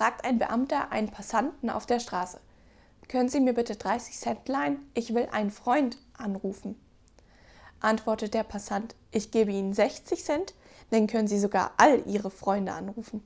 fragt ein Beamter einen Passanten auf der Straße. Können Sie mir bitte 30 Cent leihen? Ich will einen Freund anrufen. Antwortet der Passant, ich gebe Ihnen 60 Cent, dann können Sie sogar all Ihre Freunde anrufen.